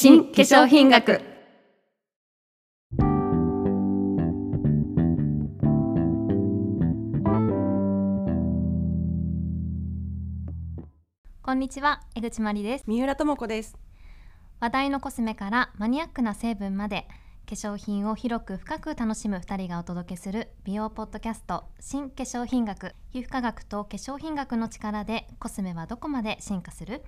新化粧品学。こんにちは江口真理です。三浦智子です。話題のコスメからマニアックな成分まで化粧品を広く深く楽しむ2人がお届けする美容ポッドキャスト新化粧品学。皮膚科学と化粧品学の力でコスメはどこまで進化する？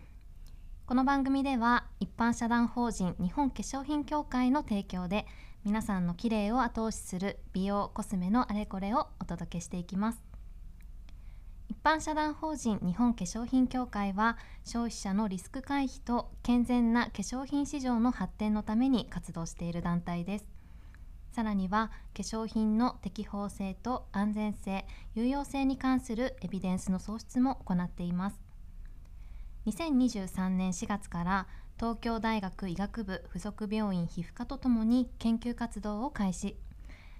この番組では一般社団法人日本化粧品協会の提供で皆さんの綺麗を後押しする美容コスメのあれこれをお届けしていきます。一般社団法人日本化粧品協会は消費者のリスク回避と健全な化粧品市場の発展のために活動している団体です。さらには化粧品の適法性と安全性有用性に関するエビデンスの創出も行っています。2023年4月から東京大学医学部附属病院皮膚科とともに研究活動を開始。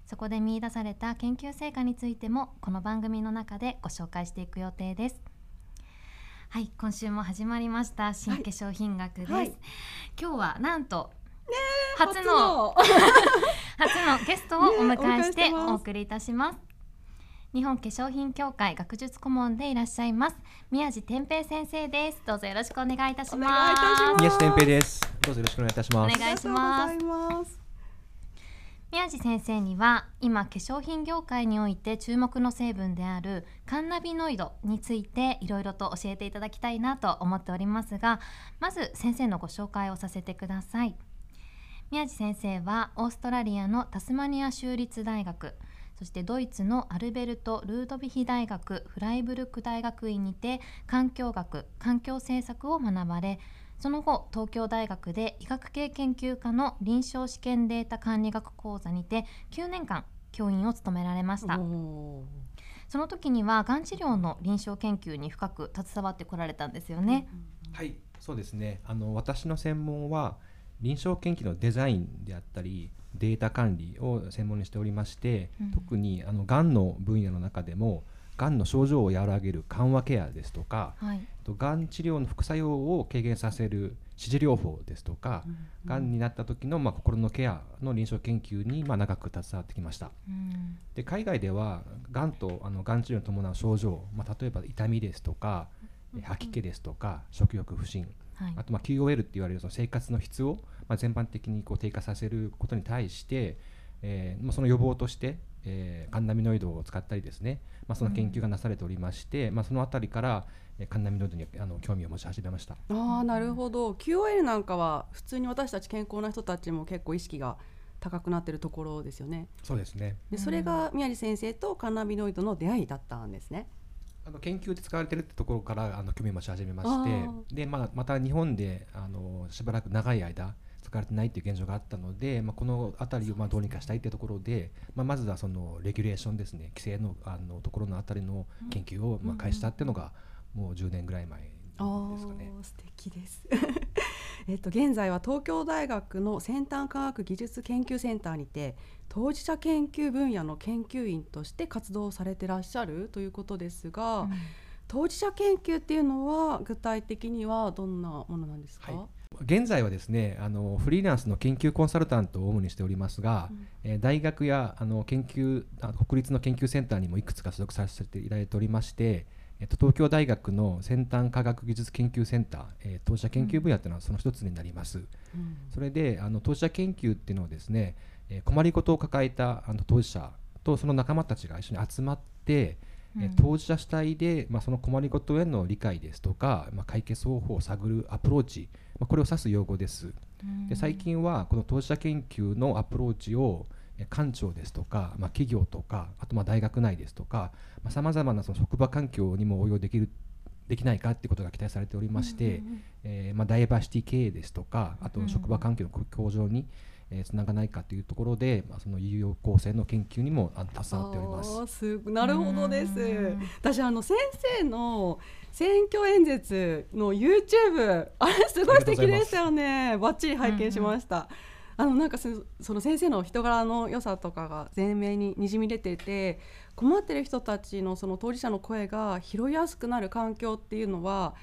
そこで見出された研究成果についてもこの番組の中でご紹介していく予定です。はい今週も始まりました新化粧品学です、はい。はい、今日はなんと初の初の。ゲストをお迎えしてお送りいたします、日本化粧品協会学術顧問でいらっしゃいます宮地天平先生です。どうぞよろしくお願いいたします。宮地天平です。どうぞよろしくお願いいたします。お願いします。宮地先生には今化粧品業界において注目の成分であるカンナビノイドについていろいろと教えていただきたいなと思っておりますがまず先生のご紹介をさせてください。宮地先生はオーストラリアのタスマニア州立大学そしてドイツのアルベルト・ルードビヒ大学フライブルク大学院にて環境学環境政策を学ばれその後東京大学で医学系研究科の臨床試験データ管理学講座にて9年間教員を務められました。その時にはがん治療の臨床研究に深く携わってこられたんですよね、はいそうですね。あの私の専門は臨床研究のデザインであったりデータ管理を専門にしておりまして、うん、特にあのがんの分野の中でもがんの症状を和らげる緩和ケアですとか、はい、とがん治療の副作用を軽減させる支持療法ですとか、が、うん。になった時の、まあ、心のケアの臨床研究に、まあ、長く携わってきました、うん、で海外ではがんとあのがん治療に伴う症状、まあ、例えば痛みですとか、吐き気ですとか食欲不振、はい、あとまあ QOL って言われるその生活の質をまあ、全般的にこう低下させることに対して、えー、その予防として、えー、カンナミノイドを使ったりですね、まあ、その研究がなされておりまして、うん、まあ、そのあたりから、えー、カンナミノイドにあの興味を持ち始めました。あなるほど。QOL なんかは普通に私たち健康な人たちも結構意識が高くなっているところですよね。そうですね。でそれが宮地先生とカンナミノイドの出会いだったんですね。あの研究で使われてるってところからあの興味を持ち始めましてで、まあ、また日本であのしばらく長い間使われてないっていう現状があったので、まあ、この辺りをまあどうにかしたいというところで、まあ、まずはそのレギュレーションですね規制のあのところのあたりの研究をまあ開始したっていうのがもう10年ぐらい前ですかね。素敵ですえっと現在は東京大学の先端科学技術研究センターにて当事者研究分野の研究員として活動されてらっしゃるということですが、うん、当事者研究っていうのは具体的にはどんなものなんですか、はい。現在はですねあのフリーランスの研究コンサルタントを主にしておりますが、うん、えー、大学やあの研究あ国立の研究センターにもいくつか所属させていただいておりまして、えっと、東京大学の先端科学技術研究センター、えー、当事者研究分野というのはその一つになります。うん、それであの当事者研究っていうのはですね、えー、困りごとを抱えたあの当事者とその仲間たちが一緒に集まってうん、当事者主体で、まあ、その困りごとへの理解ですとか、まあ、解決方法を探るアプローチ、まあ、これを指す用語です。で最近はこの当事者研究のアプローチを官庁ですとか、まあ、企業とかあとまあ大学内ですとかさまざ、まなその職場環境にも応用できるできないかということが期待されておりまして、えまあ、ダイバーシティ経営ですとかあと職場環境の向上に、えー、つながないかというところで、まあ、その有用構成の研究にもあ携わっております。すなるほどです。私あの先生の選挙演説の YouTube あれすごい素敵でしたよね。バッチリ拝見しました、あのなんかその先生の人柄の良さとかが前面ににじみ出てて困ってる人たちのその当事者の声が拾いやすくなる環境っていうのは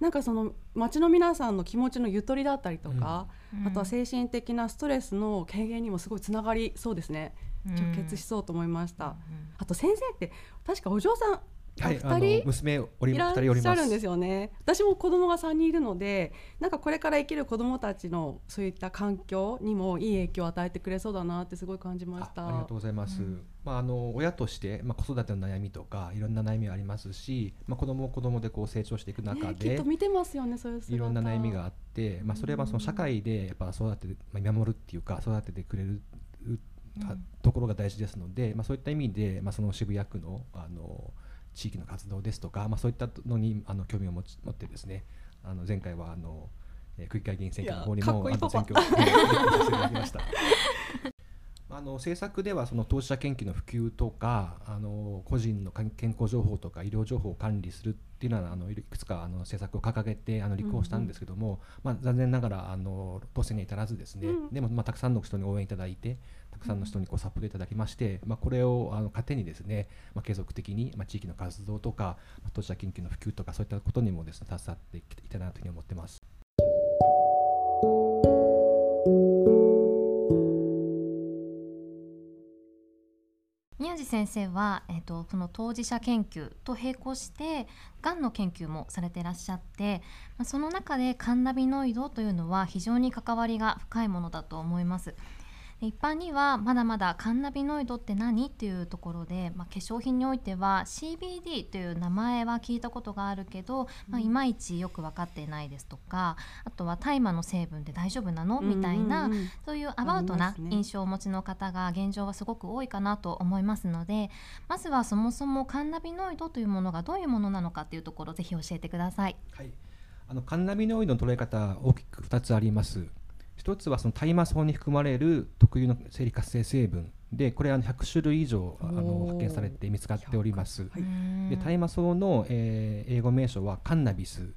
なんかその町の皆さんの気持ちのゆとりだったりとか、うん。あとは精神的なストレスの軽減にもすごいつながりそうですね。直結しそうと思いました、あと先生って確かお嬢さんあはい、娘おりいらっるんですよね。私も子供が3人いるのでなんかこれから生きる子供たちのそういった環境にもいい影響を与えてくれそうだなってすごい感じました。あありがとうございます。うん。まああの親としてまあ子育ての悩みとかいろんな悩みありますし、まあ子供も子供でこう成長していく中でねきっと。見てますよねそういう姿。いろんな悩みがあって、まあ、それはその社会でやっぱ育てて、まあ、見守るっていうか育ててくれるあところが大事ですので、まあ、そういった意味で、まあ、その渋谷区のあの地域の活動ですとか、まあ、そういったのにあの興味を持ち持ってですねあの前回はあの、えー区議会議員選挙の方にもあの選挙を、させていただきました。あの政策ではその当事者研究の普及とかあの個人の健健康情報とか医療情報を管理するっていうのはあのいくつかあの政策を掲げてあの立候補したんですけども、まあ、残念ながらあの当選には至らずですね、うん。でも、まあ、たくさんの人に応援いただいてたくさんの人にこうサポートいただきまして、まあ、これをあの糧にですね、まあ、継続的に、まあ、地域の活動とか、まあ、当事者研究の普及とかそういったことにもですね携わっていきたいなというふうに思ってます。宮地先生は、えっとこの当事者研究と並行してがんの研究もされていらっしゃって、その中でカンナビノイドというのは非常に関わりが深いものだと思います。で一般にはまだまだカンナビノイドって何っていうところで、まあ、化粧品においては CBD という名前は聞いたことがあるけど、まあ、いまいちよく分かっていないですとかあとは大麻の成分で大丈夫なの？みたいなそういうアバウトな印象をお持ちの方が現状はすごく多いかなと思いますのでまずはそもそもカンナビノイドというものがどういうものなのかっていうところをぜひ教えてください。はい、あのカンナビノイドの捉え方大きく2つあります。一つはその大麻草に含まれる特有の生理活性成分でこれはあの100種類以上あの発見されて見つかっております。はい大麻草の、えー英語名称はカンナビス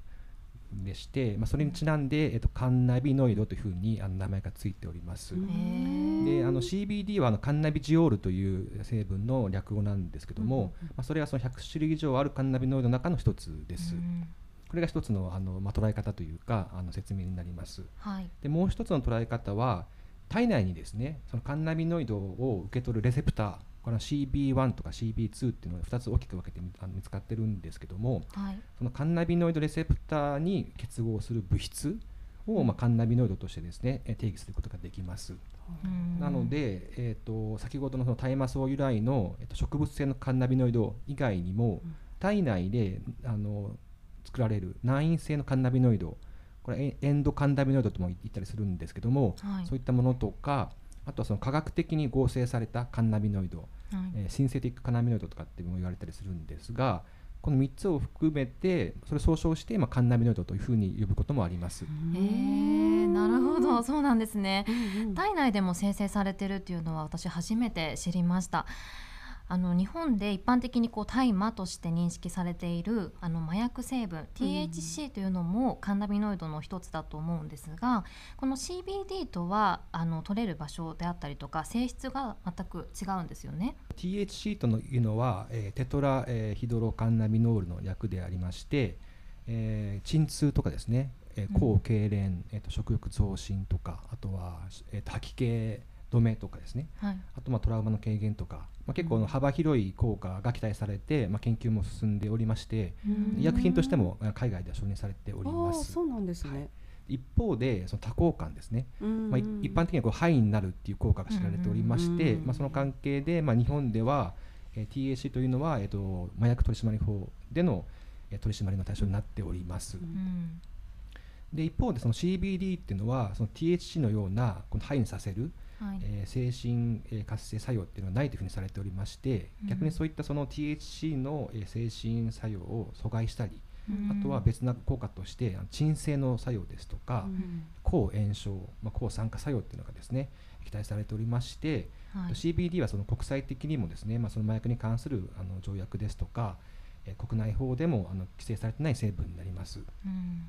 でして、まあ、それにちなんで、えっと、カンナビノイドというふうにあの名前がついております。であの CBD はあのカンナビジオールという成分の略語なんですけども、まあ、それはその100種類以上あるカンナビノイドの中の一つです。うんこれが一つのあの、まあ、捉え方というかあの説明になります。はい。でもう一つの捉え方は体内にですねそのカンナビノイドを受け取るレセプターこれは CB1 とか CB2 っていうのが2つ大きく分けてみあの見つかってるんですけどもはい。そのカンナビノイドレセプターに結合する物質を、まあ、カンナビノイドとしてですねえ定義することができます。うん。なので、えー、と先ほどのその大麻草由来の、えー、と植物性のカンナビノイド以外にも、うん。体内であの作られる難因性のカンナビノイドこれエエンドカンナビノイドとも言ったりするんですけども、はいそういったものとかあとはその科学的に合成されたカンナビノイド、はいえーシンセティックカンナビノイドとかっても言われたりするんですがこの3つを含めてそれを総称して、まあ、カンナビノイドというふうに呼ぶこともあります。へえなるほどそうなんですね。うんうん体内でも生成されてるっていうのは私初めて知りました。あの日本で一般的にこう大麻として認識されているあの麻薬成分 THC というのもカンナビノイドの一つだと思うんですがこの CBD とはあの取れる場所であったりとか性質が全く違うんですよね。THC というのは、えーテトラ、えーヒドロカンナビノールの略でありまして、えー鎮痛とかですね、えーうん抗痙攣、えーと食欲増進とかあとは、えーと吐き気止めとかですね。はい。あとまあトラウマの軽減とか、まあ、結構あの幅広い効果が期待されて、まあ、研究も進んでおりまして医薬品としてもあ海外では承認されておりあます。ーそうなんですね。一方でその多幸感ですね。うんまあ、い一般的にはこう肺になるっていう効果が知られておりまして、うんまあ、その関係で、まあ、日本では、えー THC というのは、えー、と麻薬取締法での、えー取り締まりの対象になっております。で一方でその CBD っていうのはその THC のようなこの肺にさせる、はい。えー精神、えー活性作用っていうのはないというふうにされておりまして、うん。逆にそういったその THC の、えー精神作用を阻害したり、うんあとは別な効果として鎮静の作用ですとか、うん。抗炎症、まあ、抗酸化作用っていうのがですね期待されておりまして、はい。CBD はその国際的にもですね、まあ、その麻薬に関するあの条約ですとか、えー国内法でもあの規制されてない成分になります。うん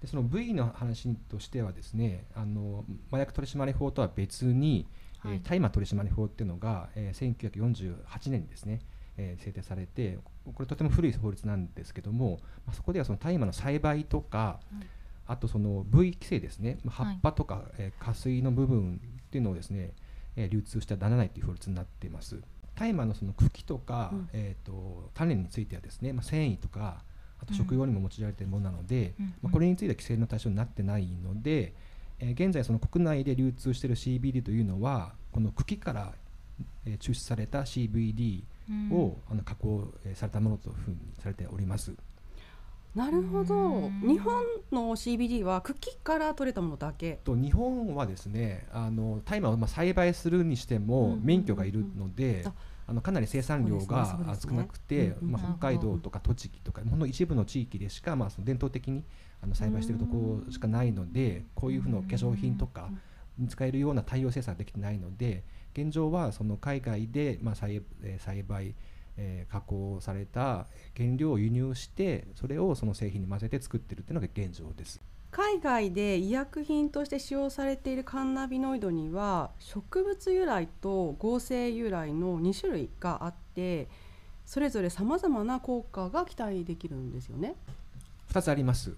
でその部位の話としてはですねあの麻薬取締法とは別に、えーはい大麻取締法っていうのが、えー1948年にですね、えー、制定されてこれとても古い法律なんですけども、まあ、そこではその大麻の栽培とか、うん、あとその部位規制ですね、まあ、葉っぱとか、はい、えー、下水の部分っていうのをですね、えー、流通してはならないという法律になっています。大麻のその茎とか、うん、えーと、種についてはですね、まあ、繊維とかあと食用にも用いられているものなので、うん、まあ、これについては規制の対象になってないので、えー、現在その国内で流通している CBD というのはこの茎から、えー、抽出された CBD を、あの加工されたものというふうにされております。なるほど。日本の CBD は茎から取れたものだけ？と日本はですねあの大麻をまあ栽培するにしても免許がいるので、あのかなり生産量が少なくて、まあ、北海道とか栃木とかほんの一部の地域でしか、まあ、その伝統的にあの栽培しているところしかないのでこういうふうな化粧品とかに使えるような大量生産ができてないので現状はその海外で、まあ、栽栽培えー、加工された原料を輸入してそれをその製品に混ぜて作ってるっていうのが現状です海外で医薬品として使用されているカンナビノイドには植物由来と合成由来の2種類があってそれぞれさまざまな効果が期待できるんですよね。2つあります。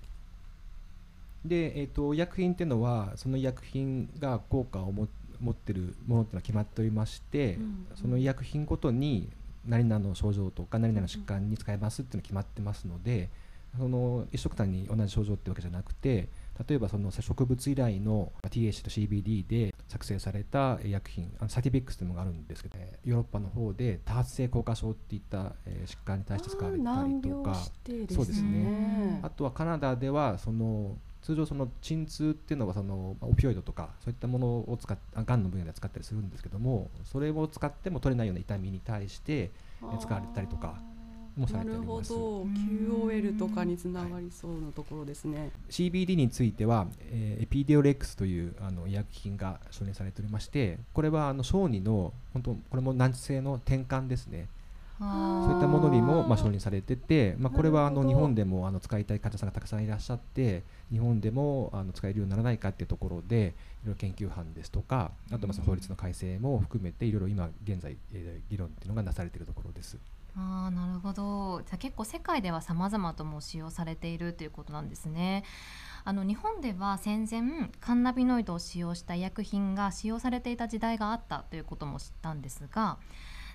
で、えーと、医薬品っていうのはその医薬品が効果を持ってるものっていうのは決まっておりまして、うんうん、その医薬品ごとに何々の症状とか何々の疾患に使えますっていうのが決まってますのでその一緒くたに同じ症状ってわけじゃなくて例えばその植物由来の TH と CBD で作成された医薬品あのサティビックスというのがあるんですけどヨーロッパの方で多発性硬化症っていった、え疾患に対して使われたりとか、そうですね。あとはカナダではその通常その鎮痛っていうのはそのオピオイドとかそういったものを使っがんの分野で使ったりするんですけどもそれを使っても取れないような痛みに対して使われたりとかもされております。QOL とかにつながりそうなところですね。はい、CBD については、えー、エピデオレックスというあの医薬品が承認されておりましてこれはあの小児の本当これも難治性の転換ですねそういったものにもまあ承認されてて、まあ、これはあの日本でもあの使いたい患者さんがたくさんいらっしゃって日本でもあの使えるようにならないかっていうところでいろいろ研究班ですとかあとまあ法律の改正も含めていろいろ今現在、えー、議論っていうのがなされているところです。あなるほど。じゃ結構世界では様々とも使用されているということなんですね。あの日本では戦前カンナビノイドを使用した医薬品が使用されていた時代があったということも知ったんですが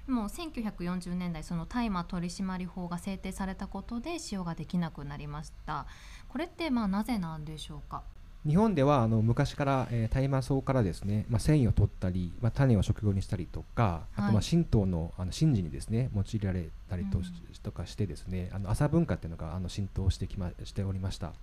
もう1940年代その大麻取締法が制定されたことで使用ができなくなりました。これってまあなぜなんでしょうか？日本ではあの昔から、えー、大麻草からですね、まあ、繊維を取ったり、まあ、種を食用にしたりとか、あとまあ神道のあの神事にですね用いられたりと,、とかしてですねあの朝文化っていうのがあの浸透してきましておりました。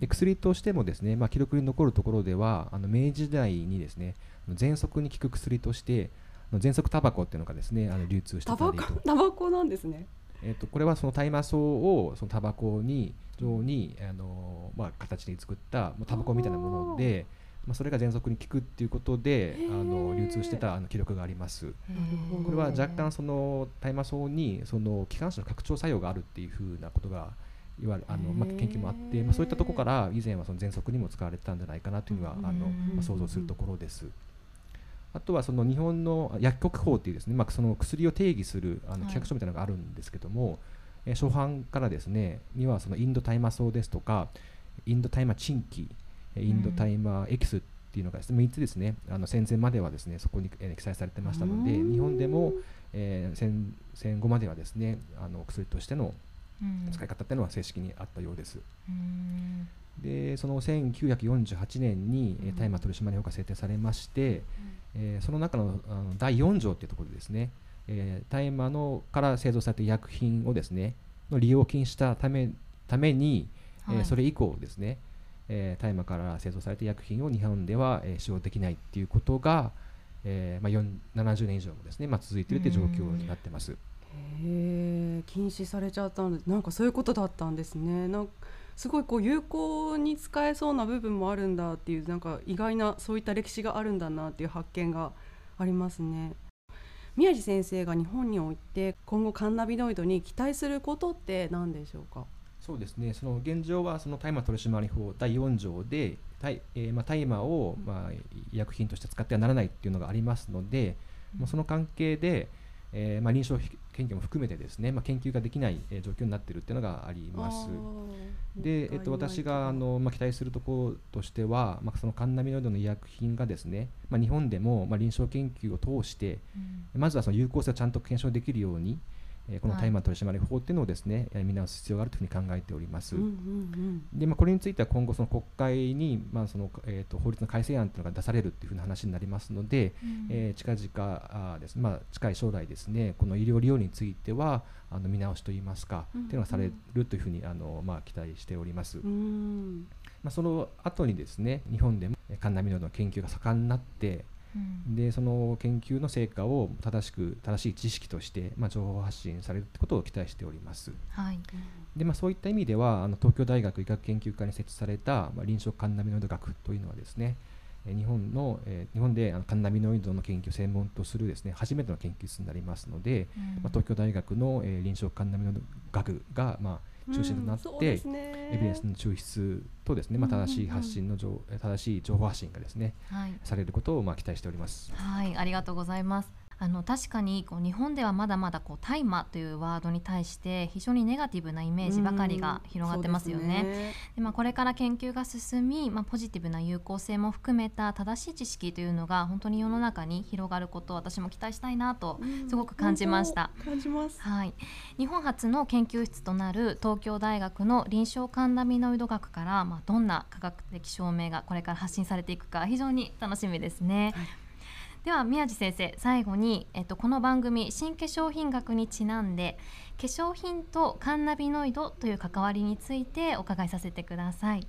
で薬としてもですね、まあ、記録に残るところではあの明治時代にですね喘息に効く薬として喘息タバコっていうのがですねあの流通してたりと。タバコなんですね。えーと、これはその大麻草をそのタバコに上にあの、まあ、形で作ったタバコみたいなもので、まあ、それが喘息に効くっていうことであの流通してたあの記録があります。これは若干その大麻草にその気管支の拡張作用があるっていうふうなことがいわゆるあの、まあ、研究もあって、まあ、そういったところから以前はその喘息にも使われてたんじゃないかなというのはあの、まあ、想像するところです。あとはその日本の薬局法というですね、まあ、その薬を定義するあの規約書みたいなのがあるんですけども、はい、え初版からですねにはそのインド大麻草ですとかインド大麻チンキインド大麻エキスっていうのがですね、3つですねあの戦前まではですねそこに、えー、記載されてましたので日本でも、えー、戦戦後まではですねあの薬としての使い方っていうのは正式にあったようです。でその1948年に大麻取締法が制定されまして、えー、その中のあの第4条というところでですね、えー、大麻のから製造された医薬品をですねの利用禁止したためために、はい、えー、それ以降ですね、えー、大麻から製造された医薬品を日本では、えー、使用できないっていうことが、えーまあ、70年以上もですね、まあ、続いているという状況になってます。へえ禁止されちゃったんでなんかそういうことだったんですね。なんすごいこう有効に使えそうな部分もあるんだっていうなんか意外なそういった歴史があるんだなっていう発見がありますね。宮地先生が日本において今後カンナビノイドに期待することって何でしょうか？そうですね。その現状はその大麻取締法第4条で大,、えーまあ、大麻を、まあ、医薬品として使ってはならないっていうのがありますので、うん、その関係で、えーまあ、臨床研究も含めてですね、まあ、研究ができない、えー、状況になっているっていうのがあります。で、えっと、私があの、まあ、期待するところとしては、まあ、そのカンナビノイドの医薬品がですね、まあ、日本でも、まあ、臨床研究を通して、うん、まずはその有効性をちゃんと検証できるように、えこの大麻取締法っていうのをですね、はい、見直す必要があるというふうに考えております。うんうんうん、で、まあ、これについては今後その国会にまあそのえっ、ー、と法律の改正案というのが出されるっていうふうな話になりますので、うん、えー、近々あですね、まあ近い将来ですね、この医療利用についてはあの見直しといいますか、うんうん、っていうのがされるというふうにあのまあ期待しております。うん。まあその後にですね、日本でもカンナミノードの研究が盛んになってでその研究の成果を正しく正しい知識として、まあ、情報発信されるということを期待しております。はい。でまあ、そういった意味ではあの東京大学医学研究科に設置された、まあ、臨床カンナビノイド学というのはですね日本の、えー、日本であのカンナビノイドの研究を専門とするですね初めての研究室になりますので、うん、まあ、東京大学の、えー、臨床カンナビノイド学が、まあ、中心となって、うんね、エビデンスの抽出とですね、まあ、正しい発信の情、うん、正しい情報発信がですね、はい、されることをまあ期待しております。はい、ありがとうございます。あの確かにこう日本ではまだまだこう大麻というワードに対して非常にネガティブなイメージばかりが広がってますよね。で、ね、まあ、これから研究が進み、まあ、ポジティブな有効性も含めた正しい知識というのが本当に世の中に広がることを私も期待したいなとすごく感じました。感じます、はい、日本初の研究室となる東京大学の臨床カンナミノイド学から、まあ、どんな科学的証明がこれから発信されていくか非常に楽しみですね。はいでは宮地先生最後に、えっと、この番組新化粧品学にちなんで化粧品とカンナビノイドという関わりについてお伺いさせてください。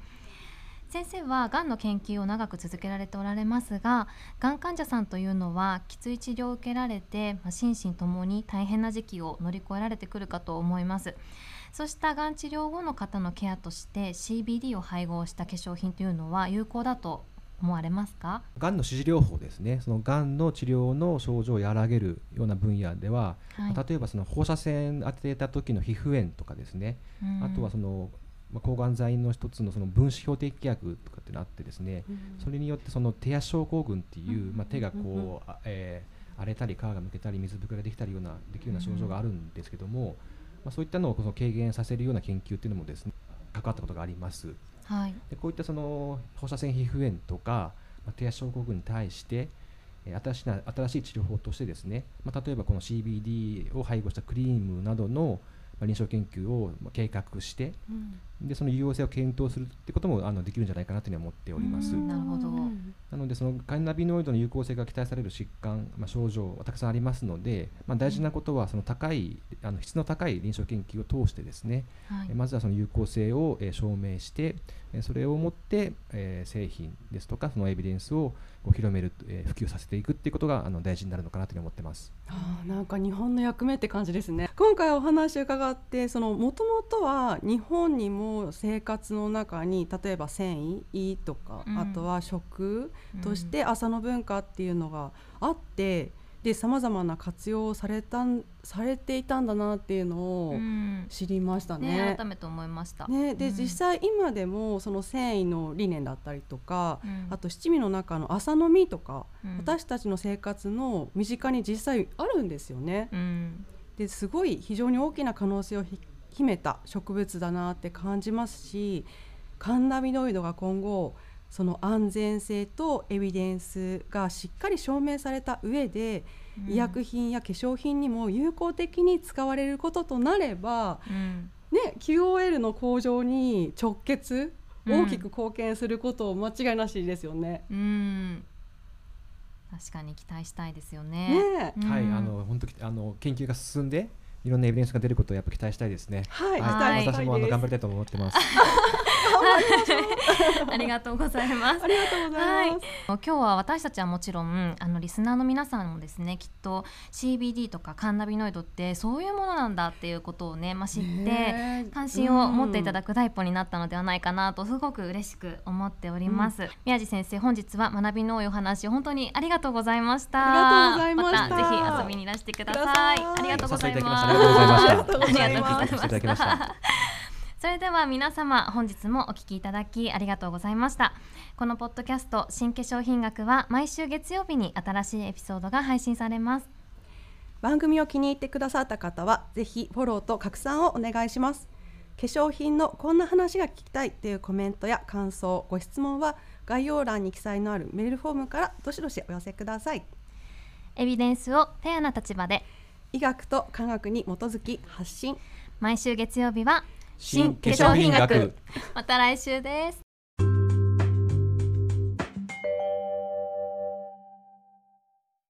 先生はがんの研究を長く続けられておられますががん患者さんというのはきつい治療を受けられて、まあ、心身ともに大変な時期を乗り越えられてくるかと思います。そうしたがん治療後の方のケアとして CBD を配合した化粧品というのは有効だと思われますか？がんの支持療法ですね。そのがんの治療の症状を和らげるような分野では、はい、例えばその放射線当てた時の皮膚炎とかですね、うん、あとはそのまあ、抗がん剤の一つのその分子標的薬とかってのあってですね、うん、それによってその手足症候群っていう、まあ、手がこう、えー、荒れたり皮がむけたり水ぶくれができたりようなできるような症状があるんですけども、まあ、そういったのをその軽減させるような研究っていうのもですね関わったことがあります。はい、でこういったその放射線皮膚炎とか、まあ、手足症候群に対して新しい新しい治療法としてですね、まあ、例えばこの CBD を配合したクリームなどの臨床研究を計画して、うん、でその有用性を検討するってこともあのできるんじゃないかなというふうに思っております。なるほどなのでそのカンナビノイドの有効性が期待される疾患、まあ、症状はたくさんありますので、まあ、大事なことはその高いあの質の高い臨床研究を通してですね、はい、まずはその有効性を、え証明してそれをもって、えー、製品ですとかそのエビデンスをこう広める、えー、普及させていくっていうことがあの大事になるのかなというふうに思ってます。あなんか日本の役目って感じですね。今回お話伺ってそのもともとは日本にも生活の中に例えば繊維とか、うん、あとは食として朝の文化っていうのがあって。うんでさまざまな活用されたされていたんだなっていうのを知りましたね。うんね改めて思いました。ね、で、うん、実際今でもその繊維の理念だったりとか、うん、あと七味の中の朝飲みとか、私たちの生活の身近に実際あるんですよね。ですごい非常に大きな可能性を秘めた植物だなって感じますしカンナビノイドが今後その安全性とエビデンスがしっかり証明された上で、うん、医薬品や化粧品にも有効的に使われることとなれば、うん、ね、QOL の向上に直結大きく貢献することを間違いなしですよね。うん、確かに期待したいですよね。ねはい、あの本当あの研究が進んでいろんなエビデンスが出ることをやっぱ期待したいですね。はい、はい、私もあの頑張りたいと思ってます。ありがとうございます。ありがとうございます。今日は私たちはもちろんあのリスナーの皆さんもですねきっと CBD とかカンナビノイドってそういうものなんだっていうことをねまあ、知って関心を持っていただく第一歩になったのではないかなとすごく嬉しく思っております。うん、宮地先生本日は学びの多いお話本当にありがとうございました。ありがとうございました。またぜひ遊びにいらしてください。ありがとうございます。りがとうございました。ありがとうございました。それでは皆様本日もお聞きいただきありがとうございました。このポッドキャスト新化粧品学は毎週月曜日に新しいエピソードが配信されます。番組を気に入ってくださった方はぜひフォローと拡散をお願いします。化粧品のこんな話が聞きたいというコメントや感想ご質問は概要欄に記載のあるメールフォームからどしどしお寄せください。エビデンスをフェアな立場で医学と科学に基づき発信毎週月曜日は新化粧品学。また来週です。